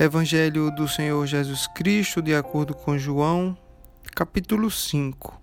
Evangelho do Senhor Jesus Cristo, de acordo com João, capítulo 5,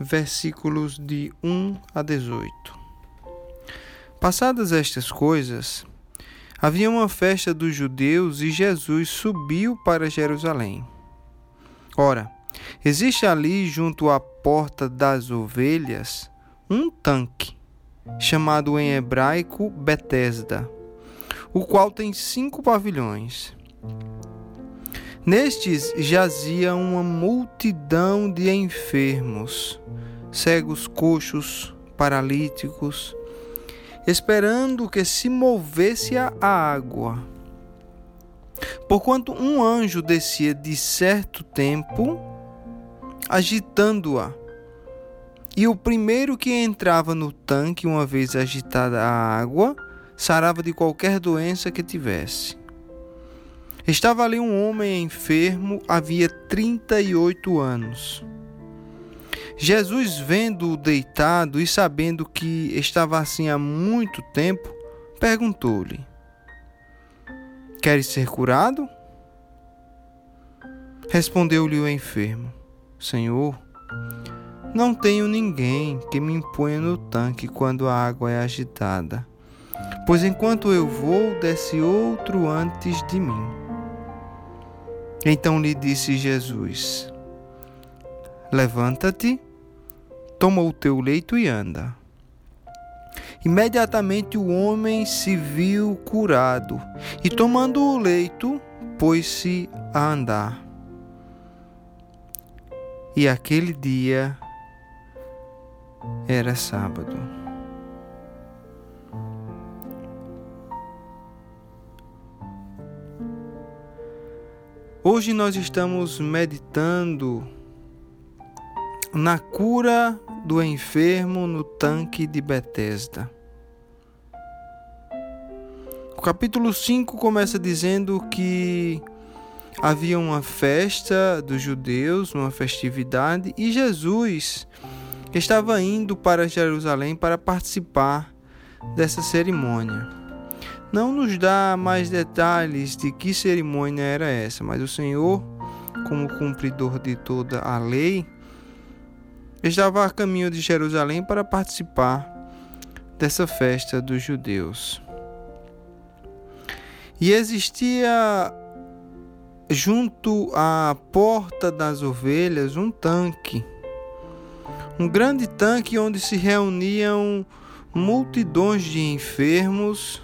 versículos de 1 a 18. Passadas estas coisas, havia uma festa dos judeus e Jesus subiu para Jerusalém. Ora, existe ali junto à porta das ovelhas um tanque, chamado em hebraico Betesda, o qual tem cinco pavilhões. Nestes jazia uma multidão de enfermos, cegos, coxos, paralíticos, esperando que se movesse a água. Porquanto um anjo descia de certo tempo, agitando-a. E o primeiro que entrava no tanque, uma vez agitada a água, sarava de qualquer doença que tivesse. Estava ali um homem enfermo, havia 38 anos. Jesus, vendo-o deitado e sabendo que estava assim há muito tempo, perguntou-lhe: Queres ser curado? Respondeu-lhe o enfermo: Senhor, não tenho ninguém que me imponha no tanque quando a água é agitada, pois enquanto eu vou, desce outro antes de mim. Então lhe disse Jesus: Levanta-te, toma o teu leito e anda. Imediatamente o homem se viu curado e, tomando o leito, pôs-se a andar. E aquele dia era sábado. Hoje nós estamos meditando na cura do enfermo no tanque de Betesda. O capítulo 5 começa dizendo que havia uma festa dos judeus, uma festividade, e Jesus estava indo para Jerusalém para participar dessa cerimônia não nos dá mais detalhes de que cerimônia era essa, mas o Senhor, como cumpridor de toda a lei, estava a caminho de Jerusalém para participar dessa festa dos judeus. E existia junto à porta das ovelhas um tanque, um grande tanque onde se reuniam multidões de enfermos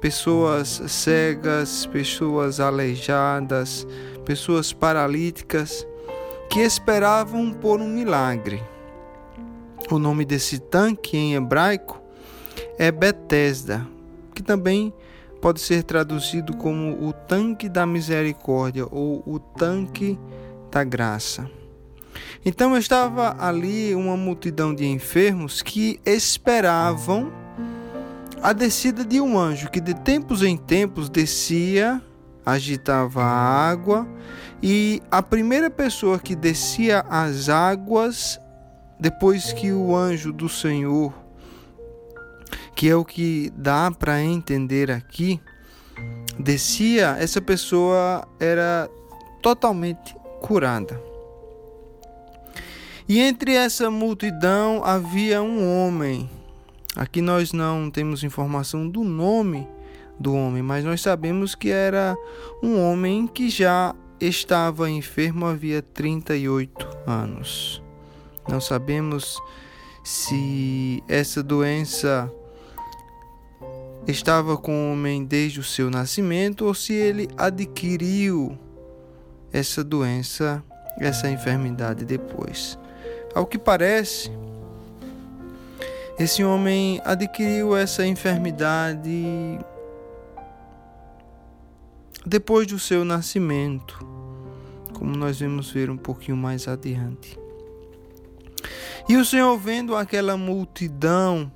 pessoas cegas, pessoas aleijadas, pessoas paralíticas que esperavam por um milagre. O nome desse tanque em hebraico é Betesda, que também pode ser traduzido como o tanque da misericórdia ou o tanque da graça. Então estava ali uma multidão de enfermos que esperavam a descida de um anjo que de tempos em tempos descia, agitava a água, e a primeira pessoa que descia as águas, depois que o anjo do Senhor, que é o que dá para entender aqui, descia, essa pessoa era totalmente curada. E entre essa multidão havia um homem Aqui nós não temos informação do nome do homem, mas nós sabemos que era um homem que já estava enfermo havia 38 anos. Não sabemos se essa doença estava com o homem desde o seu nascimento ou se ele adquiriu essa doença, essa enfermidade depois. Ao que parece, esse homem adquiriu essa enfermidade depois do seu nascimento, como nós vamos ver um pouquinho mais adiante. E o Senhor, vendo aquela multidão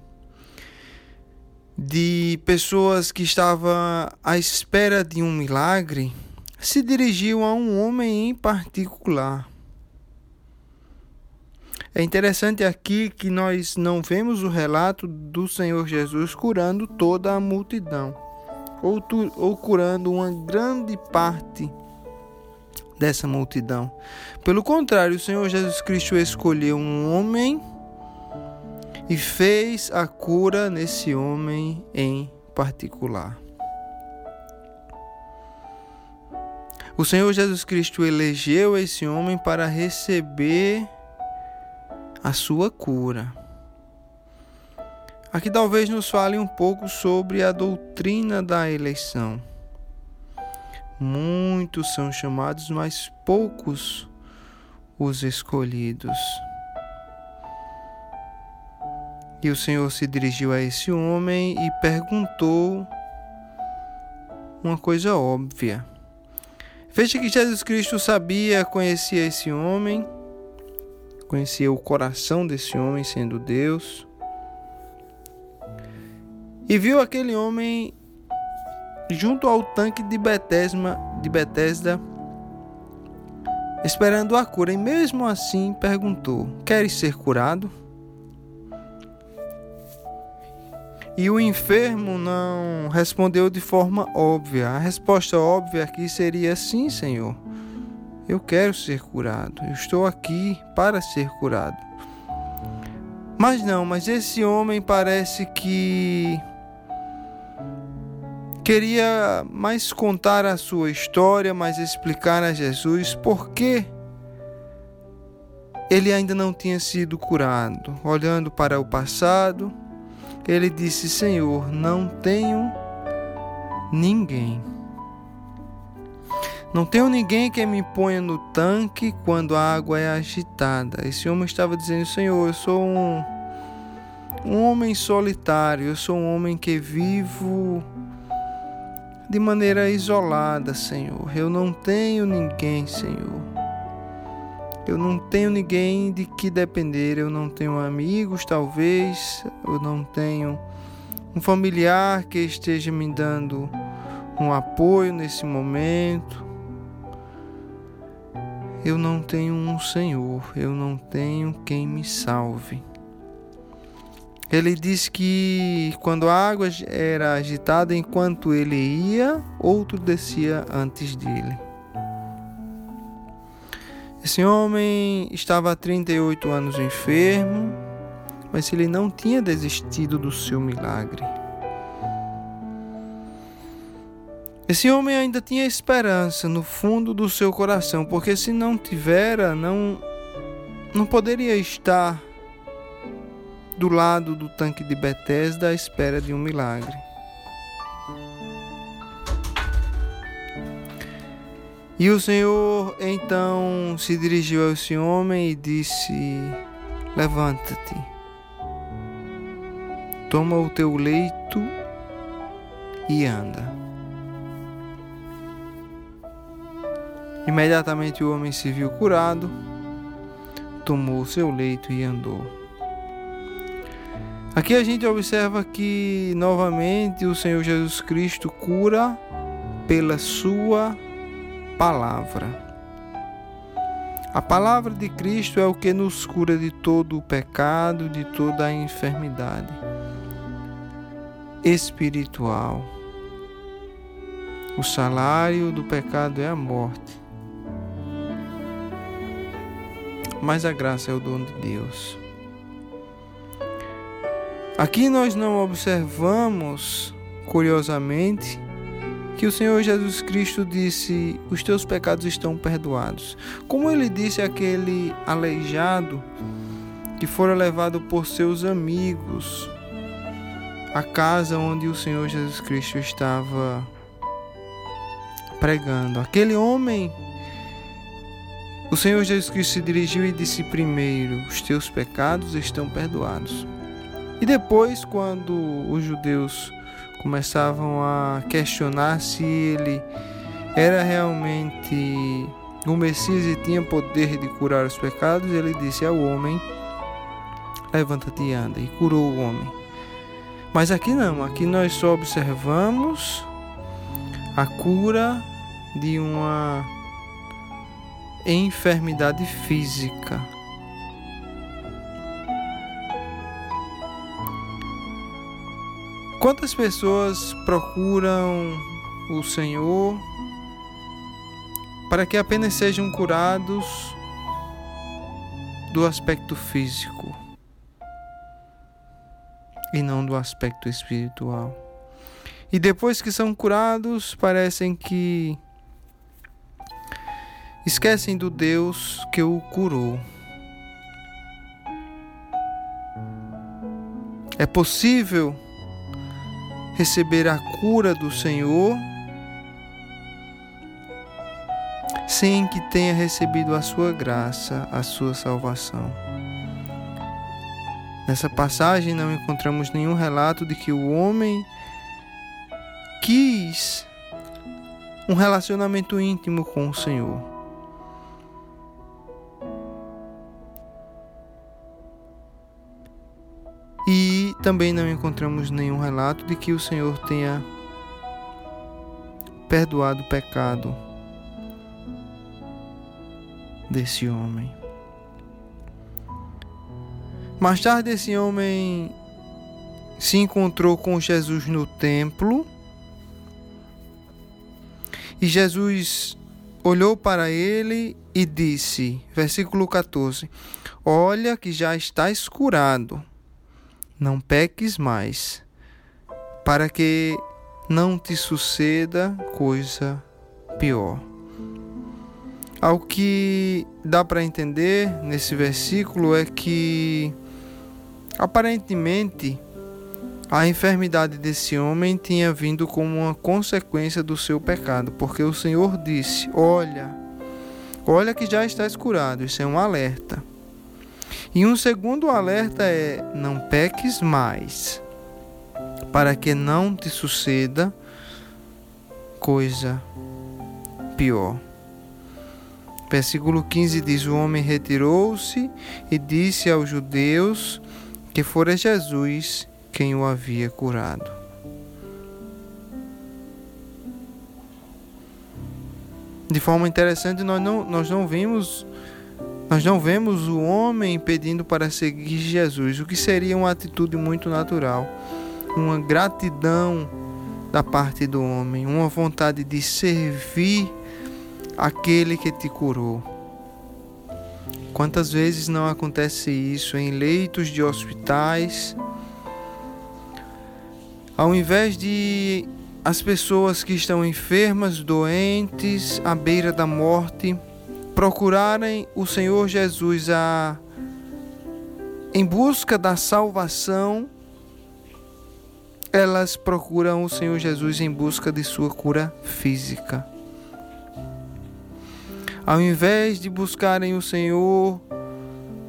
de pessoas que estavam à espera de um milagre, se dirigiu a um homem em particular. É interessante aqui que nós não vemos o relato do Senhor Jesus curando toda a multidão, ou, tu, ou curando uma grande parte dessa multidão. Pelo contrário, o Senhor Jesus Cristo escolheu um homem e fez a cura nesse homem em particular. O Senhor Jesus Cristo elegeu esse homem para receber a sua cura. Aqui talvez nos fale um pouco sobre a doutrina da eleição. Muitos são chamados, mas poucos os escolhidos. E o Senhor se dirigiu a esse homem e perguntou uma coisa óbvia. Veja que Jesus Cristo sabia, conhecia esse homem, conhecia o coração desse homem sendo Deus, e viu aquele homem junto ao tanque de Betesda, de Betesda esperando a cura, e mesmo assim perguntou: Queres ser curado? E o enfermo não respondeu de forma óbvia. A resposta óbvia aqui seria: Sim, Senhor, eu quero ser curado, eu estou aqui para ser curado. Mas não, mas esse homem parece que queria mais contar a sua história, mais explicar a Jesus por que ele ainda não tinha sido curado. Olhando para o passado, ele disse: Senhor, não tenho ninguém. Não tenho ninguém que me ponha no tanque quando a água é agitada. Esse homem estava dizendo: Senhor, eu sou um, um homem solitário, eu sou um homem que vivo de maneira isolada, Senhor. Eu não tenho ninguém, Senhor. Eu não tenho ninguém de que depender, eu não tenho amigos, talvez, eu não tenho um familiar que esteja me dando um apoio nesse momento. Eu não tenho um Senhor, eu não tenho quem me salve. Ele diz que quando a água era agitada, enquanto ele ia, outro descia antes dele. Esse homem estava há 38 anos enfermo, mas ele não tinha desistido do seu milagre. Esse homem ainda tinha esperança no fundo do seu coração, porque se não tivera, não não poderia estar do lado do tanque de Betesda à espera de um milagre. E o Senhor então se dirigiu a esse homem e disse: Levanta-te, toma o teu leito e anda. Imediatamente o homem se viu curado, tomou seu leito e andou. Aqui a gente observa que novamente o Senhor Jesus Cristo cura pela sua palavra. A palavra de Cristo é o que nos cura de todo o pecado, de toda a enfermidade espiritual. O salário do pecado é a morte, mas a graça é o dom de Deus. Aqui nós não observamos, curiosamente, que o Senhor Jesus Cristo disse: Os teus pecados estão perdoados. Como ele disse àquele aleijado que fora levado por seus amigos à casa onde o Senhor Jesus Cristo estava pregando. Aquele homem, o Senhor Jesus Cristo se dirigiu e disse primeiro: Os teus pecados estão perdoados. E depois, quando os judeus começavam a questionar se ele era realmente o Messias e tinha poder de curar os pecados, ele disse ao homem: Levanta-te e anda, e curou o homem. Mas aqui não, aqui nós só observamos a cura de uma enfermidade física. Quantas pessoas procuram o Senhor para que apenas sejam curados do aspecto físico e não do aspecto espiritual. E depois que são curados, parecem que esquecem do Deus que o curou. É possível receber a cura do Senhor sem que tenha recebido a sua graça, a sua salvação. Nessa passagem não encontramos nenhum relato de que o homem quis um relacionamento íntimo com o Senhor. Também não encontramos nenhum relato de que o Senhor tenha perdoado o pecado desse homem. Mais tarde, esse homem se encontrou com Jesus no templo e Jesus olhou para ele e disse, versículo 14: Olha que já estás curado não peques mais, para que não te suceda coisa pior. Ao que dá para entender nesse versículo é que aparentemente a enfermidade desse homem tinha vindo como uma consequência do seu pecado, porque o Senhor disse: Olha, olha que já estás curado. Isso é um alerta. E um segundo alerta é: não peques mais, para que não te suceda coisa pior. Versículo 15 diz: O homem retirou-se e disse aos judeus que fora Jesus quem o havia curado. De forma interessante, nós não, nós não vimos nós não vemos o homem pedindo para seguir Jesus, o que seria uma atitude muito natural, uma gratidão da parte do homem, uma vontade de servir aquele que te curou. Quantas vezes não acontece isso em leitos de hospitais? Ao invés de as pessoas que estão enfermas, doentes, à beira da morte, procurarem o Senhor Jesus a em busca da salvação, elas procuram o Senhor Jesus em busca de sua cura física. Ao invés de buscarem o Senhor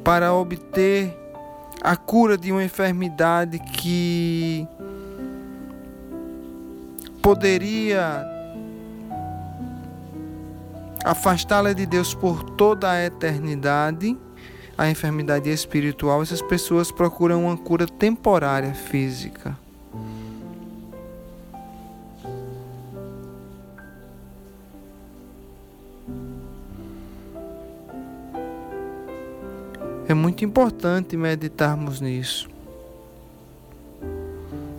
para obter a cura de uma enfermidade que poderia afastá-la de Deus por toda a eternidade, a enfermidade espiritual, essas pessoas procuram uma cura temporária física. É muito importante meditarmos nisso.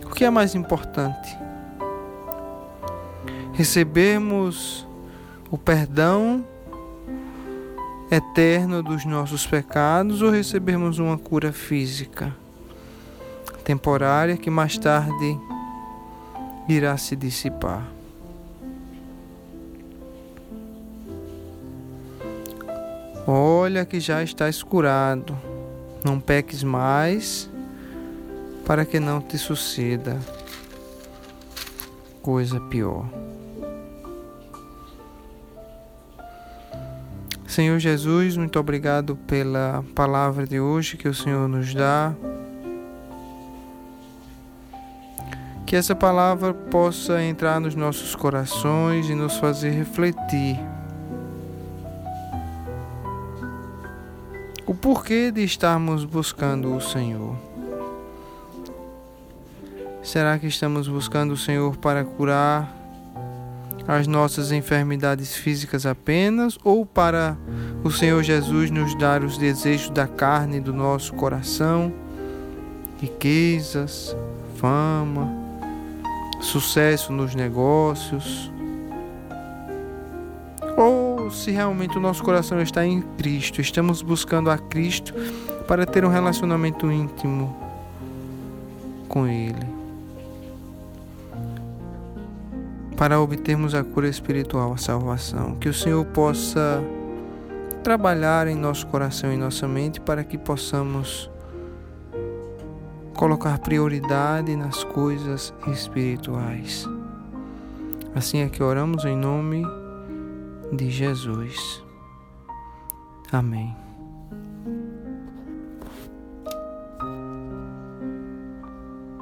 O que é mais importante? Recebermos o perdão eterno dos nossos pecados ou recebermos uma cura física temporária que mais tarde irá se dissipar. Olha que já estás curado, não peques mais, para que não te suceda coisa pior. Senhor Jesus, muito obrigado pela palavra de hoje que o Senhor nos dá. Que essa palavra possa entrar nos nossos corações e nos fazer refletir. O porquê de estarmos buscando o Senhor. Será que estamos buscando o Senhor para curar as nossas enfermidades físicas apenas ou para o Senhor Jesus nos dar os desejos da carne do nosso coração, riquezas, fama, sucesso nos negócios, ou se realmente o nosso coração está em Cristo, estamos buscando a Cristo para ter um relacionamento íntimo com Ele, para obtermos a cura espiritual, a salvação. Que o Senhor possa trabalhar em nosso coração e nossa mente para que possamos colocar prioridade nas coisas espirituais. Assim é que oramos em nome de Jesus. Amém.